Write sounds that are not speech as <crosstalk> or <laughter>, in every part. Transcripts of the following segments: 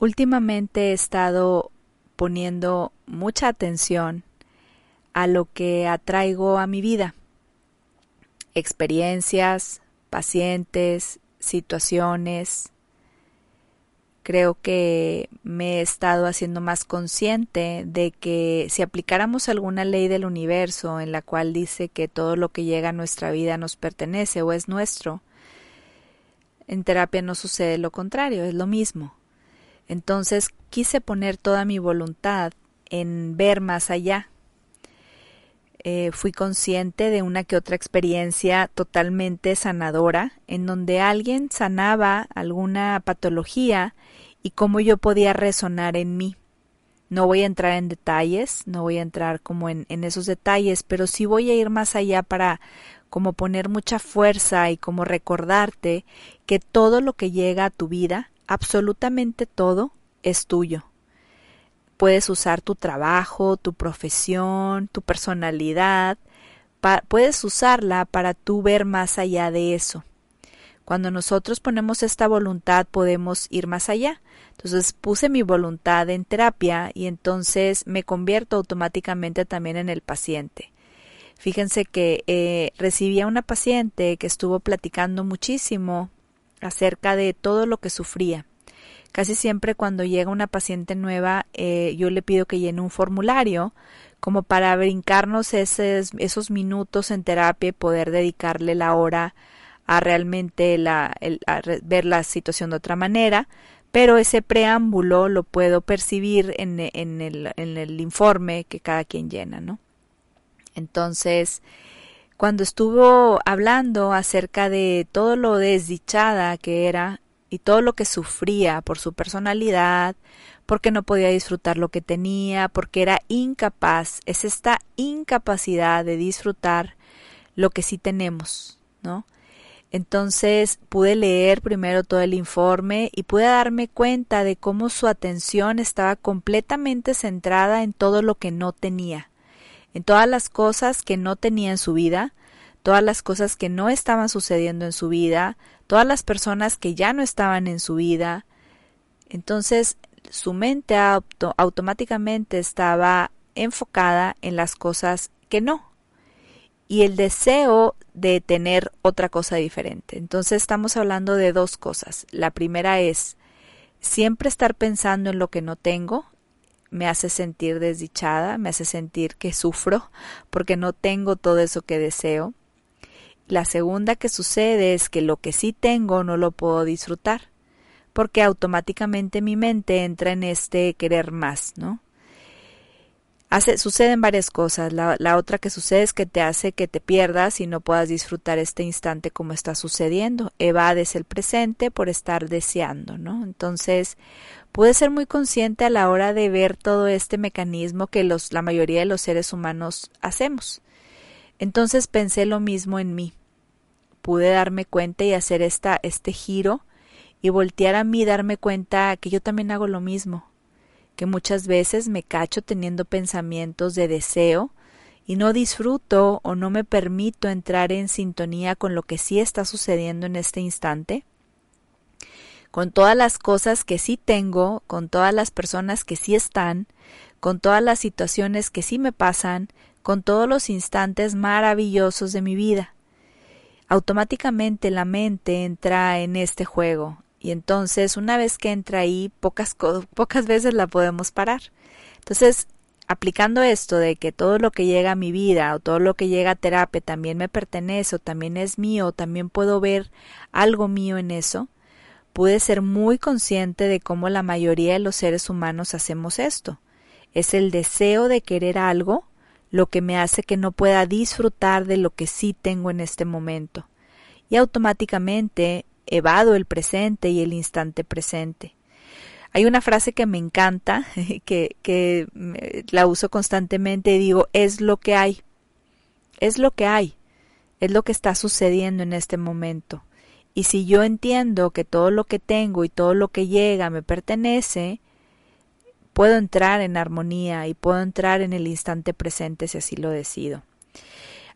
Últimamente he estado poniendo mucha atención a lo que atraigo a mi vida. Experiencias, pacientes, situaciones. Creo que me he estado haciendo más consciente de que si aplicáramos alguna ley del universo en la cual dice que todo lo que llega a nuestra vida nos pertenece o es nuestro, en terapia no sucede lo contrario, es lo mismo. Entonces quise poner toda mi voluntad en ver más allá. Eh, fui consciente de una que otra experiencia totalmente sanadora, en donde alguien sanaba alguna patología y cómo yo podía resonar en mí. No voy a entrar en detalles, no voy a entrar como en, en esos detalles, pero sí voy a ir más allá para como poner mucha fuerza y como recordarte que todo lo que llega a tu vida absolutamente todo es tuyo. Puedes usar tu trabajo, tu profesión, tu personalidad, puedes usarla para tú ver más allá de eso. Cuando nosotros ponemos esta voluntad podemos ir más allá. Entonces puse mi voluntad en terapia y entonces me convierto automáticamente también en el paciente. Fíjense que eh, recibí a una paciente que estuvo platicando muchísimo acerca de todo lo que sufría. Casi siempre cuando llega una paciente nueva, eh, yo le pido que llene un formulario como para brincarnos esos, esos minutos en terapia y poder dedicarle la hora a realmente la, ver la situación de otra manera, pero ese preámbulo lo puedo percibir en, en, el, en el informe que cada quien llena, ¿no? Entonces, cuando estuvo hablando acerca de todo lo desdichada que era y todo lo que sufría por su personalidad, porque no podía disfrutar lo que tenía, porque era incapaz, es esta incapacidad de disfrutar lo que sí tenemos, ¿no? Entonces pude leer primero todo el informe y pude darme cuenta de cómo su atención estaba completamente centrada en todo lo que no tenía en todas las cosas que no tenía en su vida, todas las cosas que no estaban sucediendo en su vida, todas las personas que ya no estaban en su vida. Entonces su mente automáticamente estaba enfocada en las cosas que no y el deseo de tener otra cosa diferente. Entonces estamos hablando de dos cosas. La primera es siempre estar pensando en lo que no tengo me hace sentir desdichada, me hace sentir que sufro porque no tengo todo eso que deseo. La segunda que sucede es que lo que sí tengo no lo puedo disfrutar, porque automáticamente mi mente entra en este querer más, ¿no? Suceden varias cosas. La, otra que sucede es que te hace que te pierdas y no puedas disfrutar este instante como está sucediendo. Evades el presente por estar deseando, ¿no? Entonces, pude ser muy consciente a la hora de ver todo este mecanismo que los, la mayoría de los seres humanos hacemos. Entonces pensé lo mismo en mí. Pude darme cuenta y hacer esta, este giro y voltear a mí darme cuenta que yo también hago lo mismo, que muchas veces me cacho teniendo pensamientos de deseo y no disfruto o no me permito entrar en sintonía con lo que sí está sucediendo en este instante con todas las cosas que sí tengo, con todas las personas que sí están, con todas las situaciones que sí me pasan, con todos los instantes maravillosos de mi vida. Automáticamente la mente entra en este juego y entonces una vez que entra ahí pocas, pocas veces la podemos parar. Entonces, aplicando esto de que todo lo que llega a mi vida o todo lo que llega a terapia también me pertenece o también es mío, también puedo ver algo mío en eso, pude ser muy consciente de cómo la mayoría de los seres humanos hacemos esto. Es el deseo de querer algo lo que me hace que no pueda disfrutar de lo que sí tengo en este momento. Y automáticamente evado el presente y el instante presente. Hay una frase que me encanta, <laughs> que, que la uso constantemente y digo, es lo que hay. Es lo que hay. Es lo que está sucediendo en este momento. Y si yo entiendo que todo lo que tengo y todo lo que llega me pertenece, puedo entrar en armonía y puedo entrar en el instante presente si así lo decido.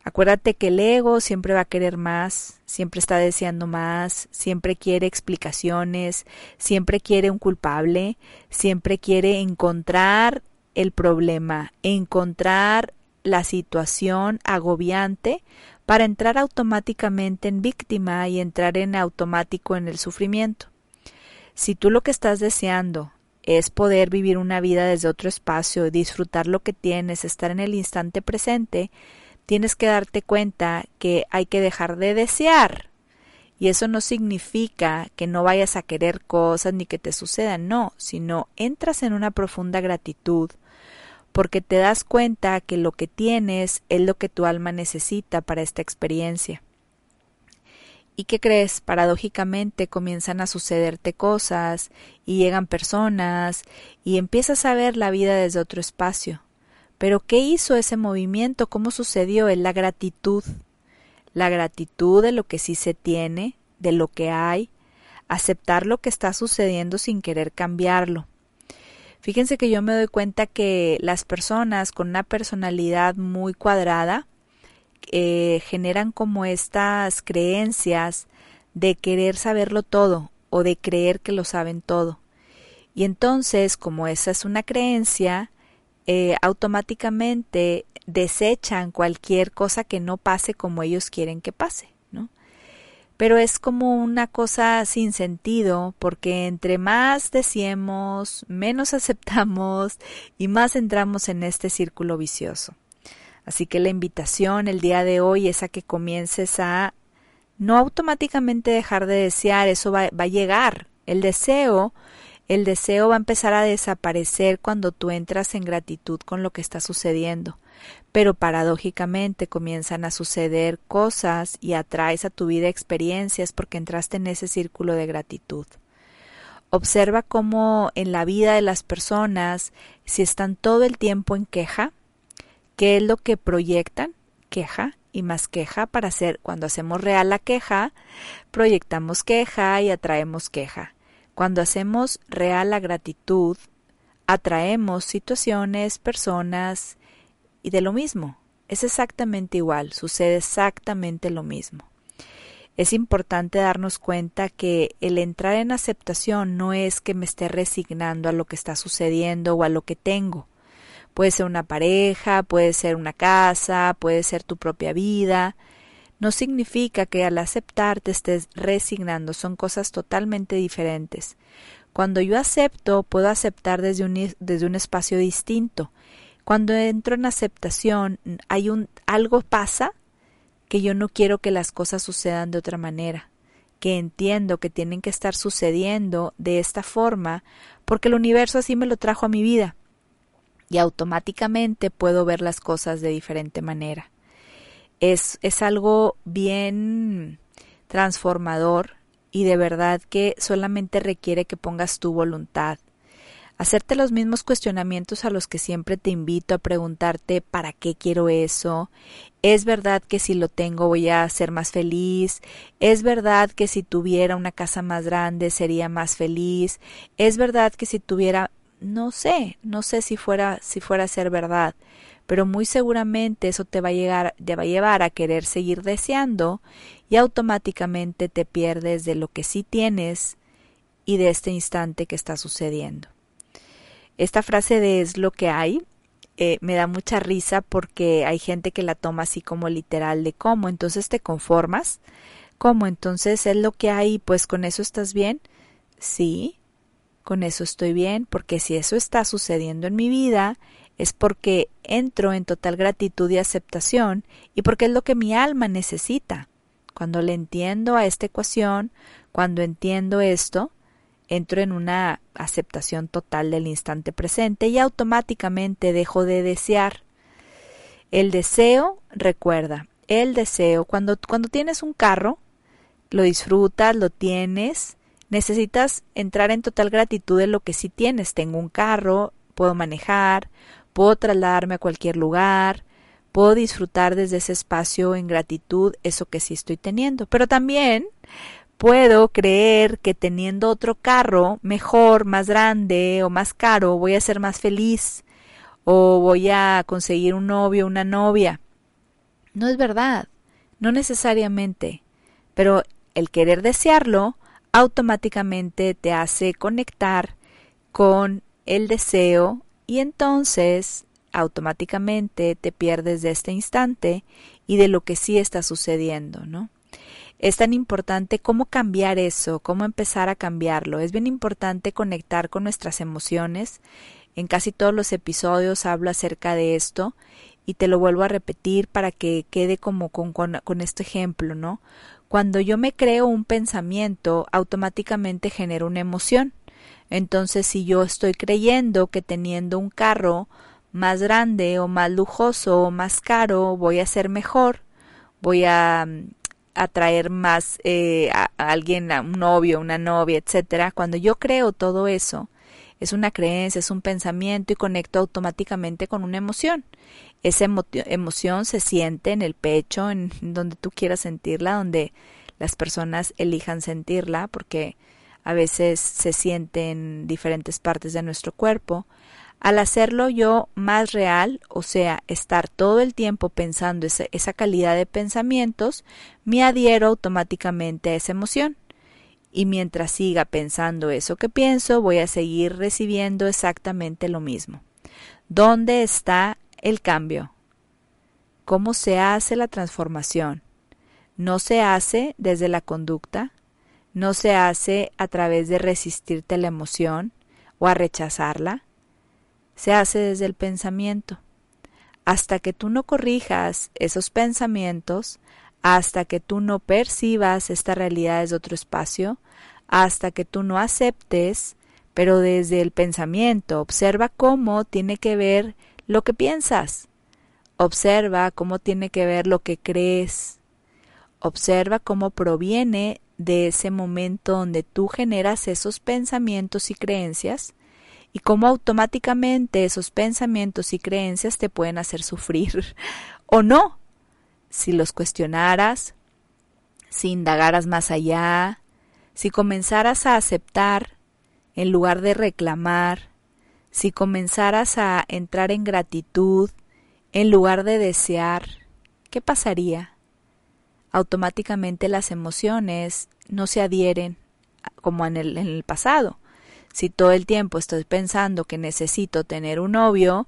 Acuérdate que el ego siempre va a querer más, siempre está deseando más, siempre quiere explicaciones, siempre quiere un culpable, siempre quiere encontrar el problema, encontrar la situación agobiante para entrar automáticamente en víctima y entrar en automático en el sufrimiento. Si tú lo que estás deseando es poder vivir una vida desde otro espacio, disfrutar lo que tienes, estar en el instante presente, tienes que darte cuenta que hay que dejar de desear. Y eso no significa que no vayas a querer cosas ni que te sucedan, no, sino entras en una profunda gratitud, porque te das cuenta que lo que tienes es lo que tu alma necesita para esta experiencia. ¿Y qué crees? Paradójicamente comienzan a sucederte cosas y llegan personas y empiezas a ver la vida desde otro espacio. Pero ¿qué hizo ese movimiento? ¿Cómo sucedió? Es la gratitud. La gratitud de lo que sí se tiene, de lo que hay, aceptar lo que está sucediendo sin querer cambiarlo. Fíjense que yo me doy cuenta que las personas con una personalidad muy cuadrada eh, generan como estas creencias de querer saberlo todo o de creer que lo saben todo. Y entonces, como esa es una creencia, eh, automáticamente desechan cualquier cosa que no pase como ellos quieren que pase, ¿no? Pero es como una cosa sin sentido, porque entre más decimos, menos <laughs> aceptamos y más entramos en este círculo vicioso. Así que la invitación el día de hoy es a que comiences a no automáticamente dejar de desear, eso va, va a llegar. El deseo el deseo va a empezar a desaparecer cuando tú entras en gratitud con lo que está sucediendo, pero paradójicamente comienzan a suceder cosas y atraes a tu vida experiencias porque entraste en ese círculo de gratitud. Observa cómo en la vida de las personas, si están todo el tiempo en queja, ¿qué es lo que proyectan? Queja y más queja para hacer, cuando hacemos real la queja, proyectamos queja y atraemos queja. Cuando hacemos real la gratitud, atraemos situaciones, personas y de lo mismo. Es exactamente igual, sucede exactamente lo mismo. Es importante darnos cuenta que el entrar en aceptación no es que me esté resignando a lo que está sucediendo o a lo que tengo. Puede ser una pareja, puede ser una casa, puede ser tu propia vida, no significa que al aceptar te estés resignando, son cosas totalmente diferentes. Cuando yo acepto, puedo aceptar desde un, desde un espacio distinto. Cuando entro en aceptación, hay un algo pasa que yo no quiero que las cosas sucedan de otra manera, que entiendo que tienen que estar sucediendo de esta forma porque el universo así me lo trajo a mi vida y automáticamente puedo ver las cosas de diferente manera es, es algo bien transformador y de verdad que solamente requiere que pongas tu voluntad. Hacerte los mismos cuestionamientos a los que siempre te invito a preguntarte ¿para qué quiero eso? ¿Es verdad que si lo tengo voy a ser más feliz? ¿Es verdad que si tuviera una casa más grande sería más feliz? ¿Es verdad que si tuviera no sé, no sé si fuera si fuera a ser verdad, pero muy seguramente eso te va a, llegar, te va a llevar a querer seguir deseando y automáticamente te pierdes de lo que sí tienes y de este instante que está sucediendo. Esta frase de es lo que hay eh, me da mucha risa porque hay gente que la toma así como literal de cómo, entonces te conformas, cómo, entonces es lo que hay, pues con eso estás bien, sí, con eso estoy bien, porque si eso está sucediendo en mi vida, es porque entro en total gratitud y aceptación y porque es lo que mi alma necesita. Cuando le entiendo a esta ecuación, cuando entiendo esto, entro en una aceptación total del instante presente y automáticamente dejo de desear. El deseo, recuerda, el deseo, cuando, cuando tienes un carro, lo disfrutas, lo tienes, necesitas entrar en total gratitud de lo que sí tienes. Tengo un carro, puedo manejar, puedo trasladarme a cualquier lugar, puedo disfrutar desde ese espacio en gratitud eso que sí estoy teniendo. Pero también puedo creer que teniendo otro carro mejor, más grande o más caro, voy a ser más feliz o voy a conseguir un novio, una novia. No es verdad, no necesariamente, pero el querer desearlo automáticamente te hace conectar con el deseo y entonces automáticamente te pierdes de este instante y de lo que sí está sucediendo, ¿no? Es tan importante cómo cambiar eso, cómo empezar a cambiarlo. Es bien importante conectar con nuestras emociones. En casi todos los episodios hablo acerca de esto y te lo vuelvo a repetir para que quede como con, con, con este ejemplo, ¿no? Cuando yo me creo un pensamiento, automáticamente genero una emoción. Entonces, si yo estoy creyendo que teniendo un carro más grande o más lujoso o más caro voy a ser mejor, voy a mm, atraer más eh, a, alguien, a un novio, una novia, etcétera. Cuando yo creo todo eso, es una creencia, es un pensamiento y conecto automáticamente con una emoción. Esa emoción se siente en el pecho, en donde tú quieras sentirla, donde las personas elijan sentirla, porque a veces se siente en diferentes partes de nuestro cuerpo. Al hacerlo yo más real, o sea, estar todo el tiempo pensando esa, esa calidad de pensamientos, me adhiero automáticamente a esa emoción. Y mientras siga pensando eso que pienso, voy a seguir recibiendo exactamente lo mismo. ¿Dónde está el cambio? ¿Cómo se hace la transformación? No se hace desde la conducta, no se hace a través de resistirte a la emoción o a rechazarla, se hace desde el pensamiento. Hasta que tú no corrijas esos pensamientos, hasta que tú no percibas esta realidad desde otro espacio, hasta que tú no aceptes, pero desde el pensamiento, observa cómo tiene que ver lo que piensas, observa cómo tiene que ver lo que crees, observa cómo proviene de ese momento donde tú generas esos pensamientos y creencias y cómo automáticamente esos pensamientos y creencias te pueden hacer sufrir <laughs> o no. Si los cuestionaras, si indagaras más allá, si comenzaras a aceptar en lugar de reclamar, si comenzaras a entrar en gratitud en lugar de desear, ¿qué pasaría? Automáticamente las emociones no se adhieren como en el, en el pasado si todo el tiempo estoy pensando que necesito tener un novio,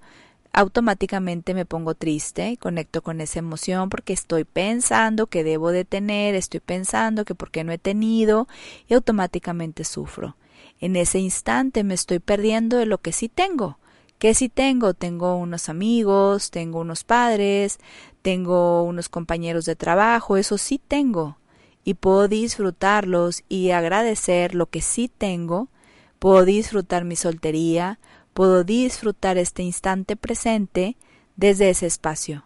automáticamente me pongo triste conecto con esa emoción porque estoy pensando que debo de tener, estoy pensando que por qué no he tenido y automáticamente sufro. En ese instante me estoy perdiendo de lo que sí tengo. ¿Qué sí tengo? Tengo unos amigos, tengo unos padres, tengo unos compañeros de trabajo, eso sí tengo. Y puedo disfrutarlos y agradecer lo que sí tengo puedo disfrutar mi soltería, puedo disfrutar este instante presente desde ese espacio.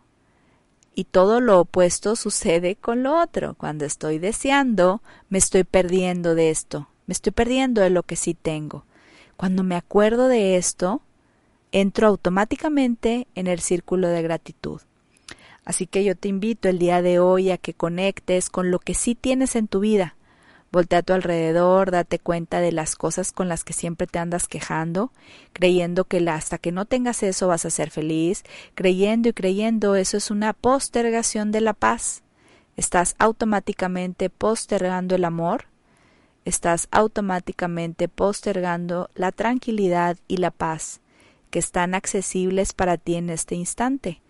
Y todo lo opuesto sucede con lo otro. Cuando estoy deseando, me estoy perdiendo de esto, me estoy perdiendo de lo que sí tengo. Cuando me acuerdo de esto, entro automáticamente en el círculo de gratitud. Así que yo te invito el día de hoy a que conectes con lo que sí tienes en tu vida, Voltea a tu alrededor, date cuenta de las cosas con las que siempre te andas quejando, creyendo que hasta que no tengas eso vas a ser feliz, creyendo y creyendo eso es una postergación de la paz. Estás automáticamente postergando el amor, estás automáticamente postergando la tranquilidad y la paz que están accesibles para ti en este instante.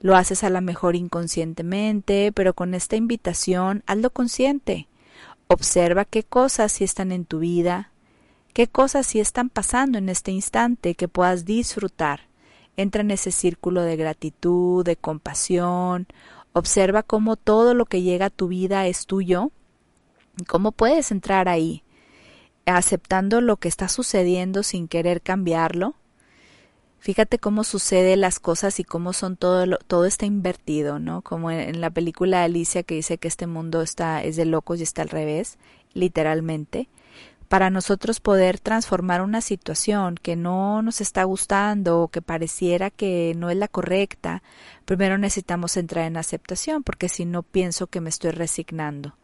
Lo haces a lo mejor inconscientemente, pero con esta invitación hazlo consciente. Observa qué cosas sí están en tu vida, qué cosas sí están pasando en este instante que puedas disfrutar. Entra en ese círculo de gratitud, de compasión. Observa cómo todo lo que llega a tu vida es tuyo. ¿Cómo puedes entrar ahí? Aceptando lo que está sucediendo sin querer cambiarlo Fíjate cómo sucede las cosas y cómo son todo todo está invertido, ¿no? Como en, la película Alicia que dice que este mundo está es de locos y está al revés, literalmente. Para nosotros poder transformar una situación que no nos está gustando o que pareciera que no es la correcta, primero necesitamos entrar en aceptación, porque si no pienso que me estoy resignando.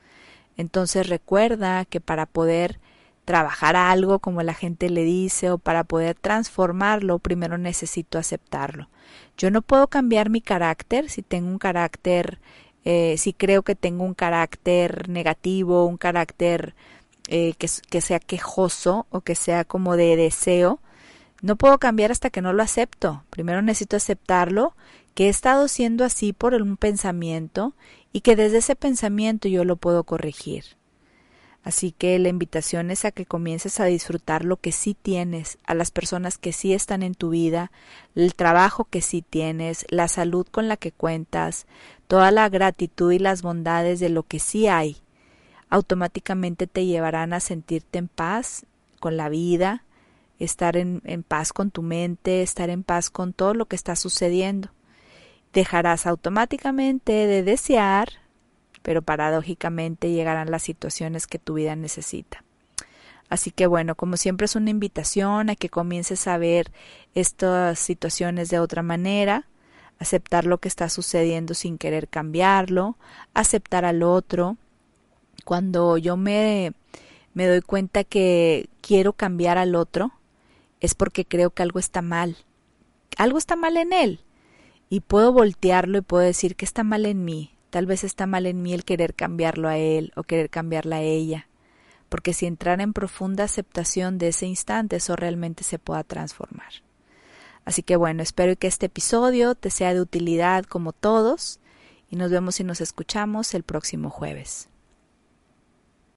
Entonces recuerda que para poder trabajar algo como la gente le dice o para poder transformarlo, primero necesito aceptarlo. Yo no puedo cambiar mi carácter si tengo un carácter, eh, si creo que tengo un carácter negativo, un carácter eh, que, que sea quejoso o que sea como de deseo. No puedo cambiar hasta que no lo acepto. Primero necesito aceptarlo, que he estado siendo así por un pensamiento y que desde ese pensamiento yo lo puedo corregir. Así que la invitación es a que comiences a disfrutar lo que sí tienes, a las personas que sí están en tu vida, el trabajo que sí tienes, la salud con la que cuentas, toda la gratitud y las bondades de lo que sí hay. Automáticamente te llevarán a sentirte en paz con la vida, estar en, en paz con tu mente, estar en paz con todo lo que está sucediendo. Dejarás automáticamente de desear, pero paradójicamente llegarán las situaciones que tu vida necesita. Así que bueno, como siempre es una invitación a que comiences a ver estas situaciones de otra manera, aceptar lo que está sucediendo sin querer cambiarlo, aceptar al otro. Cuando yo me, me doy cuenta que quiero cambiar al otro, es porque creo que algo está mal. Algo está mal en él. Y puedo voltearlo y puedo decir que está mal en mí. Tal vez está mal en mí el querer cambiarlo a él o querer cambiarla a ella. Porque si entrar en profunda aceptación de ese instante, eso realmente se pueda transformar. Así que bueno, espero que este episodio te sea de utilidad como todos y nos vemos y nos escuchamos el próximo jueves.